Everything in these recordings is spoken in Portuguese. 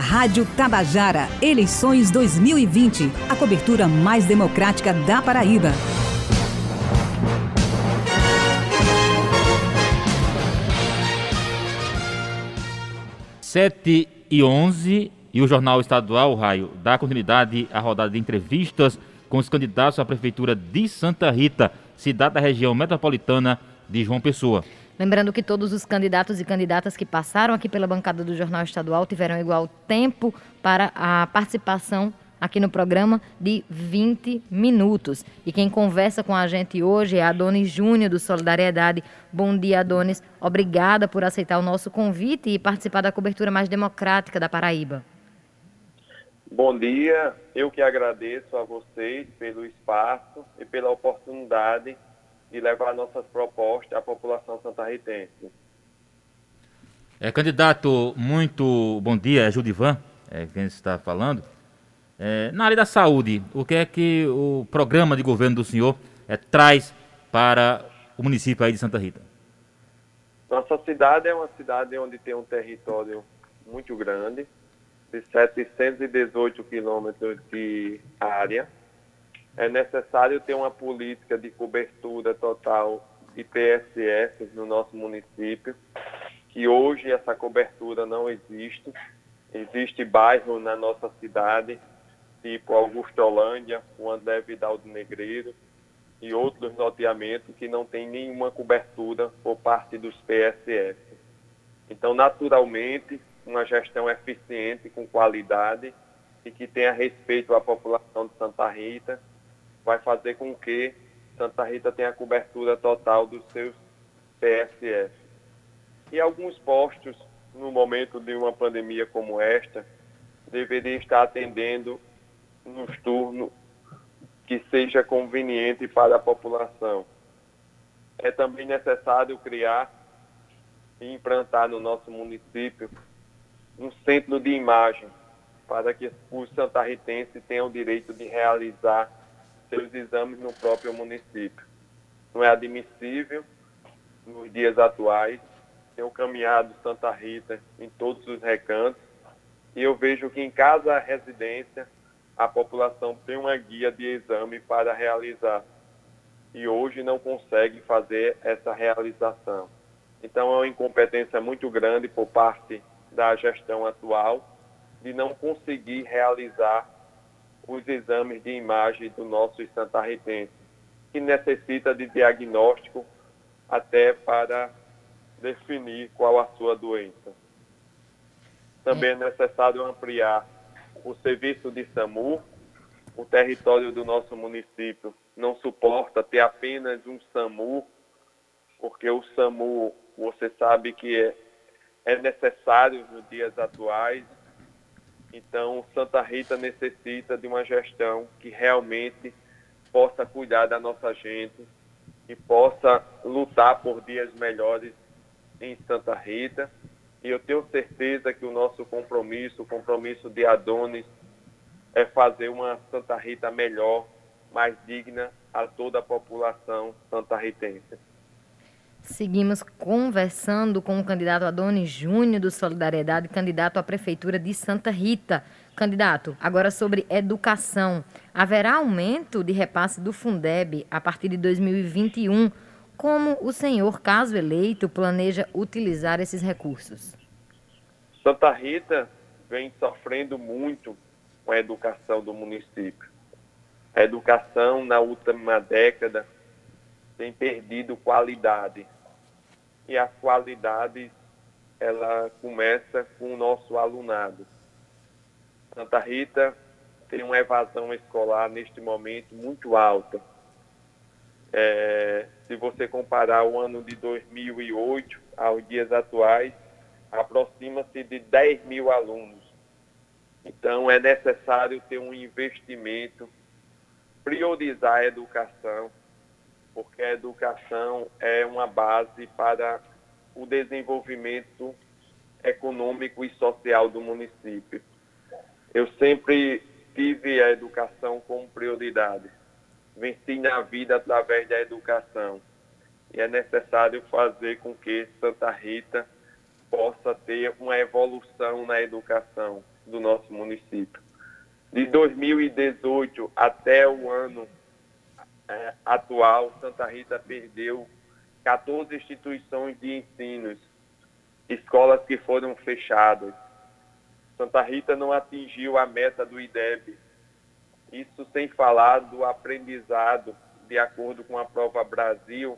Rádio Tabajara, eleições 2020. A cobertura mais democrática da Paraíba. Sete e onze e o Jornal Estadual, Raio, dá continuidade à rodada de entrevistas com os candidatos à Prefeitura de Santa Rita, cidade da região metropolitana de João Pessoa. Lembrando que todos os candidatos e candidatas que passaram aqui pela bancada do Jornal Estadual tiveram igual tempo para a participação aqui no programa de 20 minutos. E quem conversa com a gente hoje é Adonis Júnior, do Solidariedade. Bom dia, Adonis. Obrigada por aceitar o nosso convite e participar da cobertura mais democrática da Paraíba. Bom dia, eu que agradeço a vocês pelo espaço e pela oportunidade de levar nossas propostas à população santarritense. É, candidato, muito bom dia, é Judivan, é quem está falando. É, na área da saúde, o que é que o programa de governo do senhor é, traz para o município aí de Santa Rita? Nossa cidade é uma cidade onde tem um território muito grande, de 718 quilômetros de área. É necessário ter uma política de cobertura total de PSF no nosso município, que hoje essa cobertura não existe. Existe bairro na nossa cidade, tipo Augustolândia, o André Vidal Negreiro e outros loteamentos que não tem nenhuma cobertura por parte dos PSF. Então, naturalmente, uma gestão eficiente, com qualidade e que tenha respeito à população de Santa Rita, vai fazer com que Santa Rita tenha cobertura total dos seus PSF. E alguns postos, no momento de uma pandemia como esta, deveriam estar atendendo nos turnos que seja conveniente para a população. É também necessário criar e implantar no nosso município um centro de imagem para que os santarritenses tenham o direito de realizar seus exames no próprio município. Não é admissível, nos dias atuais, um caminhado Santa Rita em todos os recantos, e eu vejo que em cada residência a população tem uma guia de exame para realizar, e hoje não consegue fazer essa realização. Então é uma incompetência muito grande por parte da gestão atual de não conseguir realizar os exames de imagem do nosso santarritense, que necessita de diagnóstico até para definir qual a sua doença. Também é necessário ampliar o serviço de SAMU. O território do nosso município não suporta ter apenas um SAMU, porque o SAMU, você sabe que é é necessário nos dias atuais. Então, Santa Rita necessita de uma gestão que realmente possa cuidar da nossa gente e possa lutar por dias melhores em Santa Rita. E eu tenho certeza que o nosso compromisso, o compromisso de Adonis, é fazer uma Santa Rita melhor, mais digna a toda a população santarritense. Seguimos conversando com o candidato Adonis Júnior do Solidariedade, candidato à Prefeitura de Santa Rita. Candidato, agora sobre educação. Haverá aumento de repasse do Fundeb a partir de 2021? Como o senhor, caso eleito, planeja utilizar esses recursos? Santa Rita vem sofrendo muito com a educação do município. A educação, na última década, tem perdido qualidade. E a qualidade ela começa com o nosso alunado. Santa Rita tem uma evasão escolar neste momento muito alta. É, se você comparar o ano de 2008 aos dias atuais, aproxima-se de 10 mil alunos. Então, é necessário ter um investimento, priorizar a educação, porque a educação é uma base para o desenvolvimento econômico e social do município. Eu sempre tive a educação como prioridade. Venci na vida através da educação. E é necessário fazer com que Santa Rita possa ter uma evolução na educação, do nosso município. De 2018 até o ano é, atual, Santa Rita perdeu 14 instituições de ensino, escolas que foram fechadas. Santa Rita não atingiu a meta do IDEB. Isso sem falar do aprendizado, de acordo com a prova Brasil,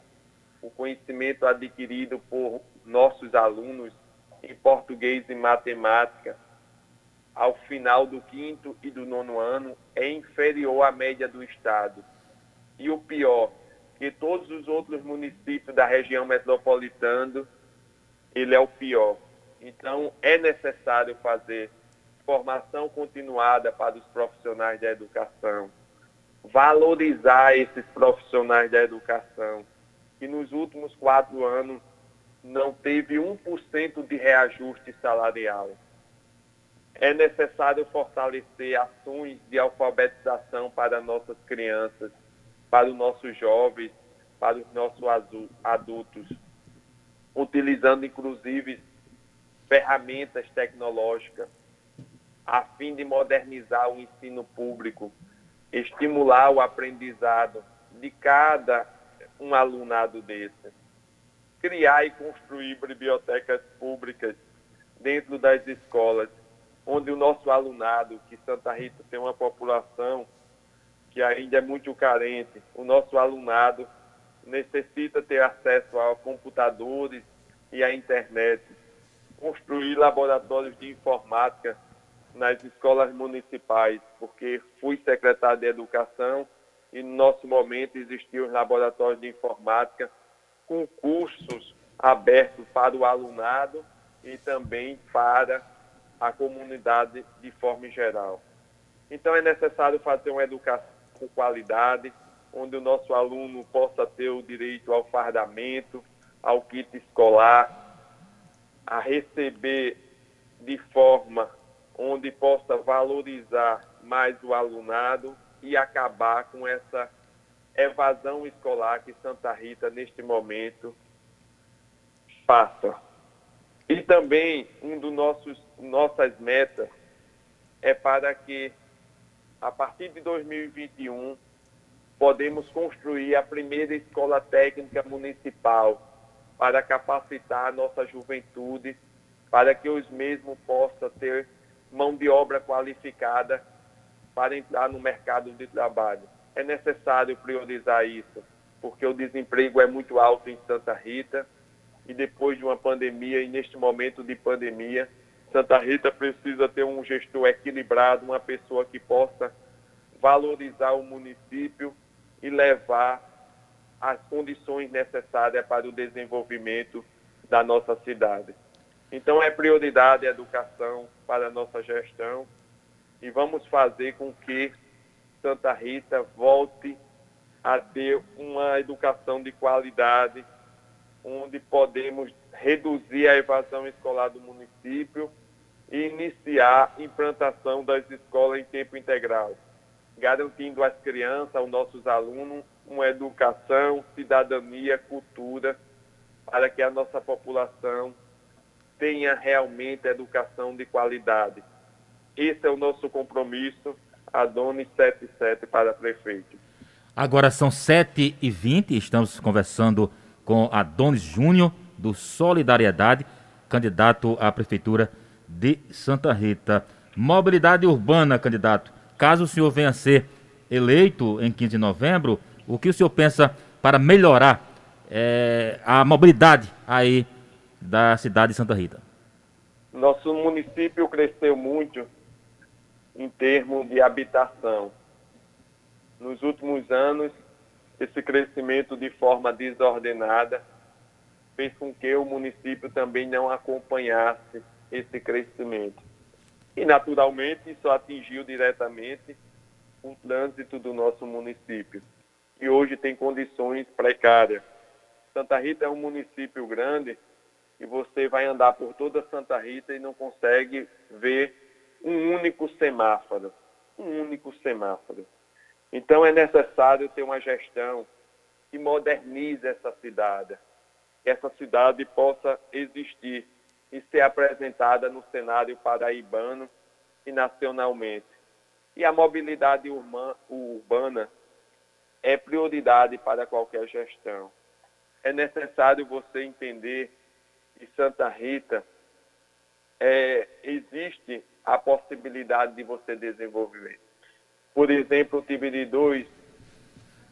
o conhecimento adquirido por nossos alunos em português e matemática ao final do quinto e do nono ano é inferior à média do estado. E o pior, que todos os outros municípios da região metropolitana, ele é o pior. Então, é necessário fazer formação continuada para os profissionais da educação, valorizar esses profissionais da educação, que nos últimos quatro anos não teve 1% de reajuste salarial. É necessário fortalecer ações de alfabetização para nossas crianças, para os nossos jovens, para os nossos adultos, utilizando inclusive ferramentas tecnológicas, a fim de modernizar o ensino público, estimular o aprendizado de cada um alunado desse. Criar e construir bibliotecas públicas dentro das escolas, onde o nosso alunado, que Santa Rita tem uma população que ainda é muito carente, o nosso alunado necessita ter acesso a computadores e à internet, construir laboratórios de informática nas escolas municipais, porque fui secretário de Educação e no nosso momento existiam os laboratórios de informática com cursos abertos para o alunado e também para a comunidade de forma geral. Então é necessário fazer uma educação com qualidade, onde o nosso aluno possa ter o direito ao fardamento, ao kit escolar, a receber de forma onde possa valorizar mais o alunado e acabar com essa evasão escolar que Santa Rita, neste momento, passa. E também, um dos nossos nossas metas é para que, a partir de 2021, podemos construir a primeira escola técnica municipal para capacitar a nossa juventude, para que os mesmos possam ter mão de obra qualificada para entrar no mercado de trabalho. É necessário priorizar isso, porque o desemprego é muito alto em Santa Rita e depois de uma pandemia e neste momento de pandemia, Santa Rita precisa ter um gestor equilibrado, uma pessoa que possa valorizar o município e levar as condições necessárias para o desenvolvimento da nossa cidade. Então, é prioridade a educação para a nossa gestão e vamos fazer com que Santa Rita volte a ter uma educação de qualidade, onde podemos reduzir a evasão escolar do município iniciar a implantação das escolas em tempo integral, garantindo às crianças, aos nossos alunos, uma educação, cidadania, cultura, para que a nossa população tenha realmente educação de qualidade. Esse é o nosso compromisso, Adonis 77 para prefeito. Agora são 7h20, estamos conversando com Adonis Júnior, do Solidariedade, candidato à Prefeitura de Santa Rita. Mobilidade urbana, candidato. Caso o senhor venha ser eleito em 15 de novembro, o que o senhor pensa para melhorar é, a mobilidade aí da cidade de Santa Rita? Nosso município cresceu muito em termos de habitação. Nos últimos anos, esse crescimento de forma desordenada fez com que o município também não acompanhasse esse crescimento. E, naturalmente, isso atingiu diretamente o trânsito do nosso município, que hoje tem condições precárias. Santa Rita é um município grande, e você vai andar por toda Santa Rita e não consegue ver um único semáforo. Um único semáforo. Então é necessário ter uma gestão que modernize essa cidade, que essa cidade possa existir e ser apresentada no cenário paraibano e nacionalmente. E a mobilidade urbana é prioridade para qualquer gestão. É necessário você entender que Santa Rita é, existe a possibilidade de você desenvolver. Por exemplo, o Tibiri 2,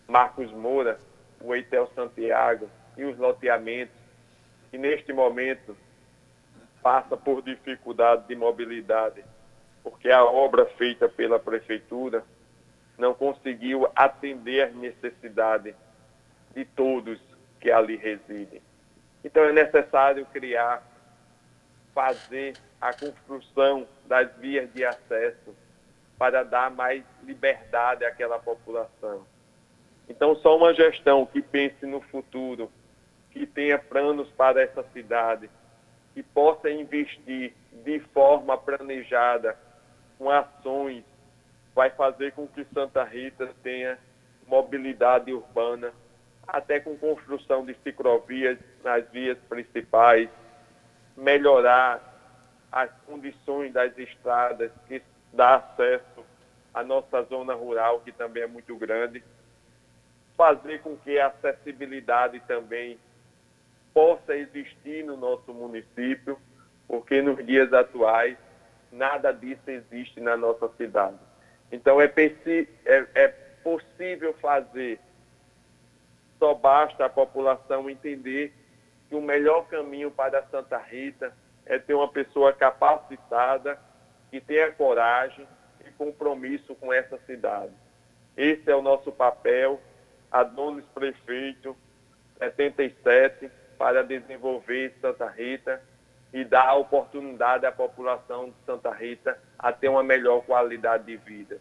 Marcos Moura, o Eitel Santiago e os loteamentos, que neste momento passa por dificuldade de mobilidade, porque a obra feita pela prefeitura não conseguiu atender às necessidades de todos que ali residem. Então é necessário criar, fazer a construção das vias de acesso para dar mais liberdade àquela população. Então, só uma gestão que pense no futuro, que tenha planos para essa cidade, que possa investir de forma planejada com ações, vai fazer com que Santa Rita tenha mobilidade urbana, até com construção de ciclovias nas vias principais, melhorar as condições das estradas que dá acesso à nossa zona rural, que também é muito grande, fazer com que a acessibilidade também possa existir no nosso município, porque nos dias atuais nada disso existe na nossa cidade. Então é, é, é possível fazer, só basta a população entender que o melhor caminho para Santa Rita é ter uma pessoa capacitada, que tenha coragem e compromisso com essa cidade. Esse é o nosso papel, Adonis Prefeito, 77, para desenvolver Santa Rita e dar oportunidade à população de Santa Rita a ter uma melhor qualidade de vida.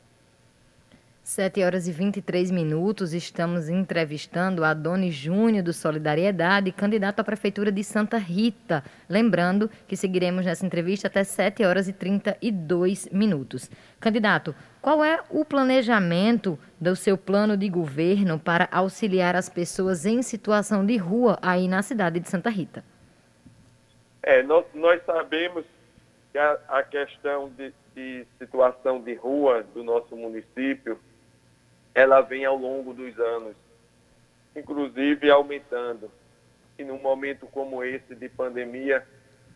7 horas e 23 minutos, estamos entrevistando a Doni Júnior do Solidariedade, candidato à Prefeitura de Santa Rita. Lembrando que seguiremos nessa entrevista até 7 horas e 32 minutos. Candidato, qual é o planejamento do seu plano de governo para auxiliar as pessoas em situação de rua aí na cidade de Santa Rita? É, nós, nós sabemos que a, a questão de, de situação de rua do nosso município ela vem ao longo dos anos, inclusive aumentando. E num momento como esse de pandemia,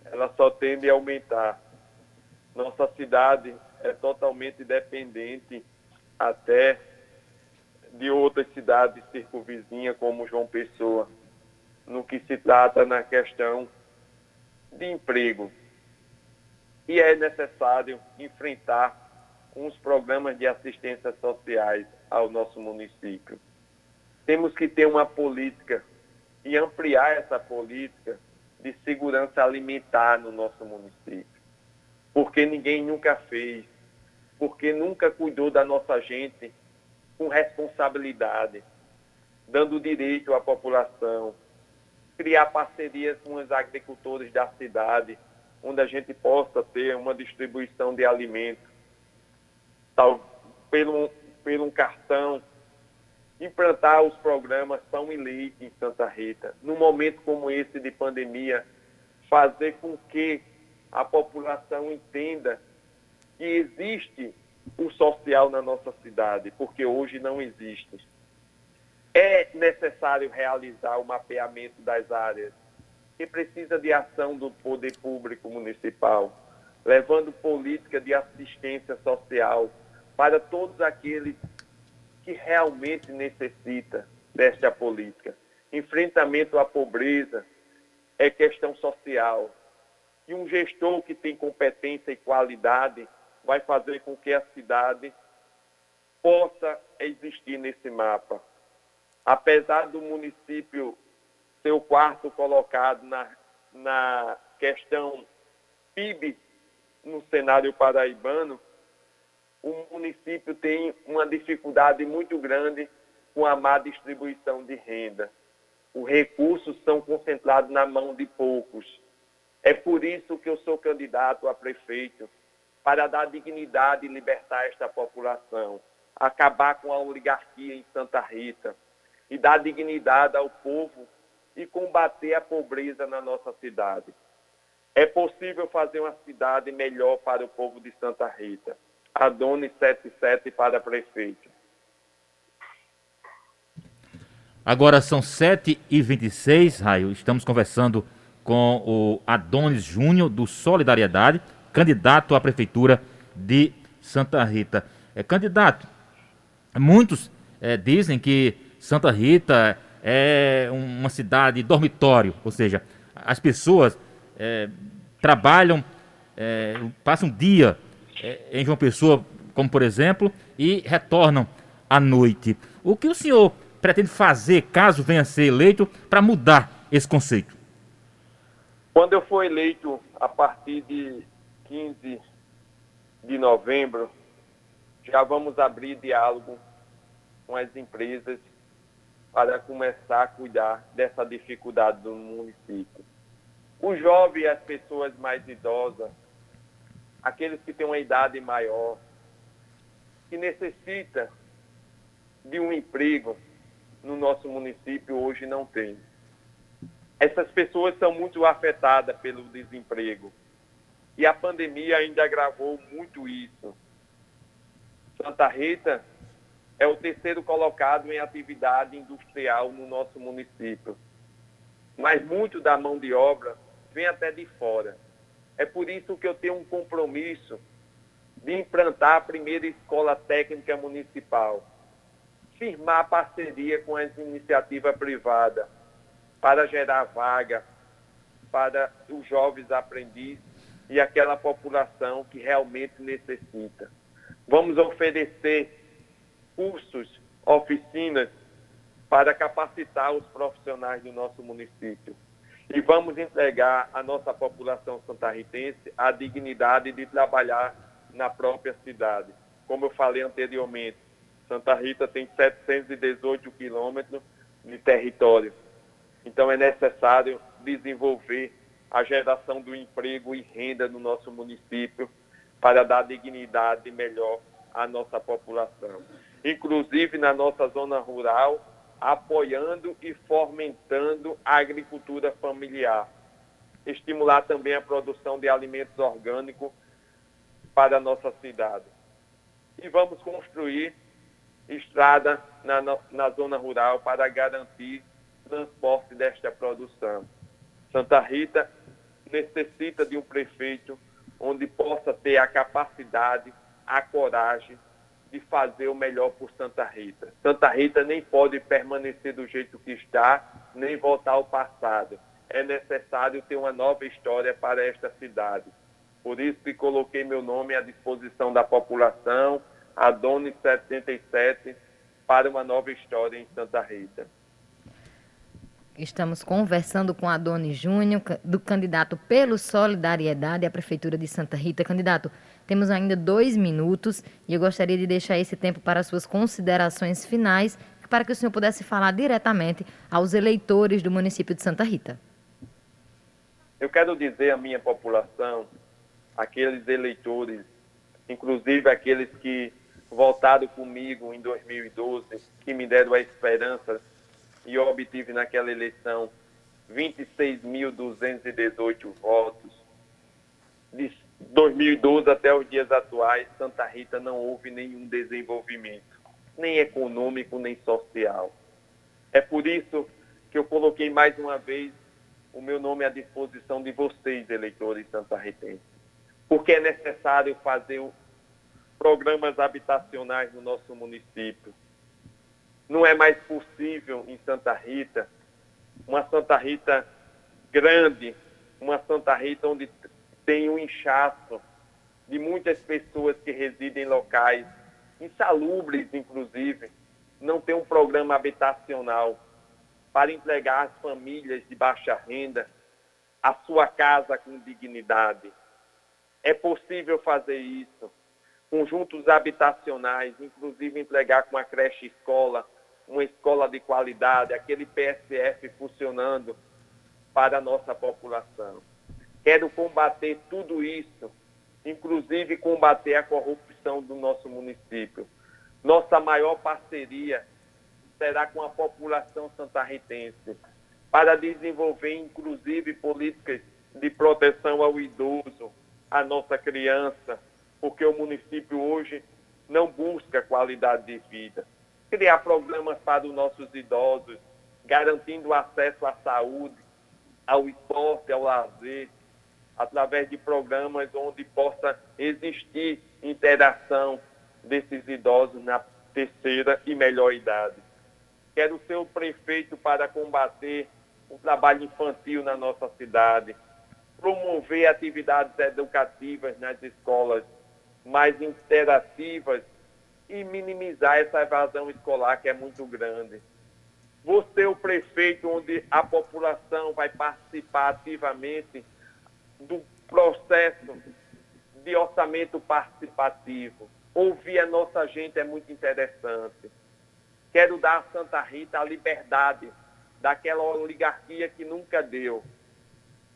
ela só tende a aumentar. Nossa cidade é totalmente dependente até de outras cidades circunvizinhas, como João Pessoa, no que se trata na questão de emprego. E é necessário enfrentar os programas de assistência sociais ao nosso município. Temos que ter uma política e ampliar essa política de segurança alimentar no nosso município. Porque ninguém nunca fez, porque nunca cuidou da nossa gente com responsabilidade, dando direito à população, criar parcerias com os agricultores da cidade, onde a gente possa ter uma distribuição de alimentos tal, pelo, pelo um cartão, implantar os programas Pão e Leite em Santa Rita. Num momento como esse de pandemia, fazer com que a população entenda que existe o social na nossa cidade, porque hoje não existe. É necessário realizar o mapeamento das áreas que precisa de ação do poder público municipal, levando política de assistência social para todos aqueles que realmente necessita desta política. Enfrentamento à pobreza é questão social. E um gestor que tem competência e qualidade vai fazer com que a cidade possa existir nesse mapa. Apesar do município ser o quarto colocado na, na questão PIB no cenário paraibano, o município tem uma dificuldade muito grande com a má distribuição de renda. Os recursos são concentrados na mão de poucos. É por isso que eu sou candidato a prefeito, para dar dignidade e libertar esta população, acabar com a oligarquia em Santa Rita e dar dignidade ao povo e combater a pobreza na nossa cidade. É possível fazer uma cidade melhor para o povo de Santa Rita. Adonis 77 para prefeito. Agora são 7h26, Raio. Estamos conversando com o Adonis Júnior, do Solidariedade, candidato à Prefeitura de Santa Rita. É, candidato, muitos é, dizem que Santa Rita é uma cidade dormitório, ou seja, as pessoas é, trabalham, é, passam um dia é, em João Pessoa, como por exemplo, e retornam à noite. O que o senhor pretende fazer, caso venha a ser eleito, para mudar esse conceito? Quando eu for eleito a partir de 15 de novembro, já vamos abrir diálogo com as empresas para começar a cuidar dessa dificuldade do município. O jovem e as pessoas mais idosas, aqueles que têm uma idade maior, que necessita de um emprego no nosso município hoje não tem. Essas pessoas são muito afetadas pelo desemprego. E a pandemia ainda agravou muito isso. Santa Rita é o terceiro colocado em atividade industrial no nosso município. Mas muito da mão de obra vem até de fora. É por isso que eu tenho um compromisso de implantar a primeira escola técnica municipal, firmar parceria com as iniciativas privadas para gerar vaga para os jovens aprendizes e aquela população que realmente necessita. Vamos oferecer cursos, oficinas para capacitar os profissionais do nosso município. E vamos entregar à nossa população santarritense a dignidade de trabalhar na própria cidade. Como eu falei anteriormente, Santa Rita tem 718 quilômetros de território. Então é necessário desenvolver a geração do emprego e renda no nosso município para dar dignidade melhor à nossa população. Inclusive na nossa zona rural, apoiando e fomentando a agricultura familiar. Estimular também a produção de alimentos orgânicos para a nossa cidade. E vamos construir estrada na, na zona rural para garantir transporte desta produção. Santa Rita necessita de um prefeito onde possa ter a capacidade, a coragem de fazer o melhor por Santa Rita. Santa Rita nem pode permanecer do jeito que está, nem voltar ao passado. É necessário ter uma nova história para esta cidade. Por isso que coloquei meu nome à disposição da população, a Doni 77, para uma nova história em Santa Rita. Estamos conversando com a Doni Júnior, do candidato pelo Solidariedade à Prefeitura de Santa Rita. Candidato, temos ainda dois minutos e eu gostaria de deixar esse tempo para suas considerações finais, para que o senhor pudesse falar diretamente aos eleitores do município de Santa Rita. Eu quero dizer à minha população, aqueles eleitores, inclusive aqueles que votaram comigo em 2012, que me deram a esperança e obtive naquela eleição 26.218 votos. De 2012 até os dias atuais, Santa Rita não houve nenhum desenvolvimento, nem econômico, nem social. É por isso que eu coloquei mais uma vez o meu nome à disposição de vocês, eleitores santarritenses. Porque é necessário fazer programas habitacionais no nosso município não é mais possível em Santa Rita, uma Santa Rita grande, uma Santa Rita onde tem um inchaço de muitas pessoas que residem em locais insalubres, inclusive, não tem um programa habitacional para entregar às famílias de baixa renda a sua casa com dignidade. É possível fazer isso. Conjuntos habitacionais, inclusive entregar com a creche escola uma escola de qualidade, aquele PSF funcionando para a nossa população. Quero combater tudo isso, inclusive combater a corrupção do nosso município. Nossa maior parceria será com a população santarritense para desenvolver, inclusive, políticas de proteção ao idoso, à nossa criança, porque o município hoje não busca qualidade de vida. Criar programas para os nossos idosos, garantindo acesso à saúde, ao esporte, ao lazer, através de programas onde possa existir interação desses idosos na terceira e melhor idade. Quero ser o prefeito para combater o trabalho infantil na nossa cidade, promover atividades educativas nas escolas mais interativas e minimizar essa evasão escolar que é muito grande. Você, o prefeito, onde a população vai participar ativamente do processo de orçamento participativo. Ouvir a nossa gente é muito interessante. Quero dar a Santa Rita a liberdade daquela oligarquia que nunca deu.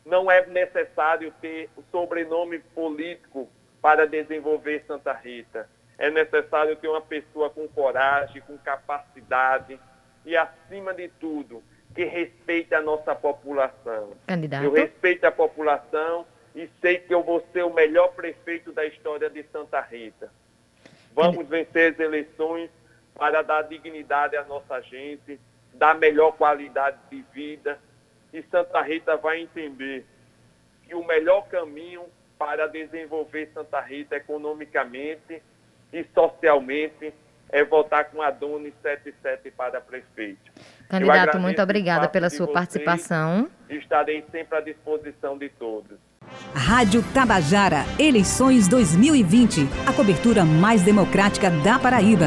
Não é necessário ter o sobrenome político para desenvolver Santa Rita. É necessário ter uma pessoa com coragem, com capacidade e, acima de tudo, que respeite a nossa população. Candidato. Eu respeito a população e sei que eu vou ser o melhor prefeito da história de Santa Rita. Vamos vencer as eleições para dar dignidade à nossa gente, dar melhor qualidade de vida. E Santa Rita vai entender que o melhor caminho para desenvolver Santa Rita economicamente e socialmente é votar com a Dona 77 para prefeito. Candidato, muito obrigada pela sua participação. Estarei sempre à disposição de todos. Rádio Tabajara, eleições 2020. A cobertura mais democrática da Paraíba.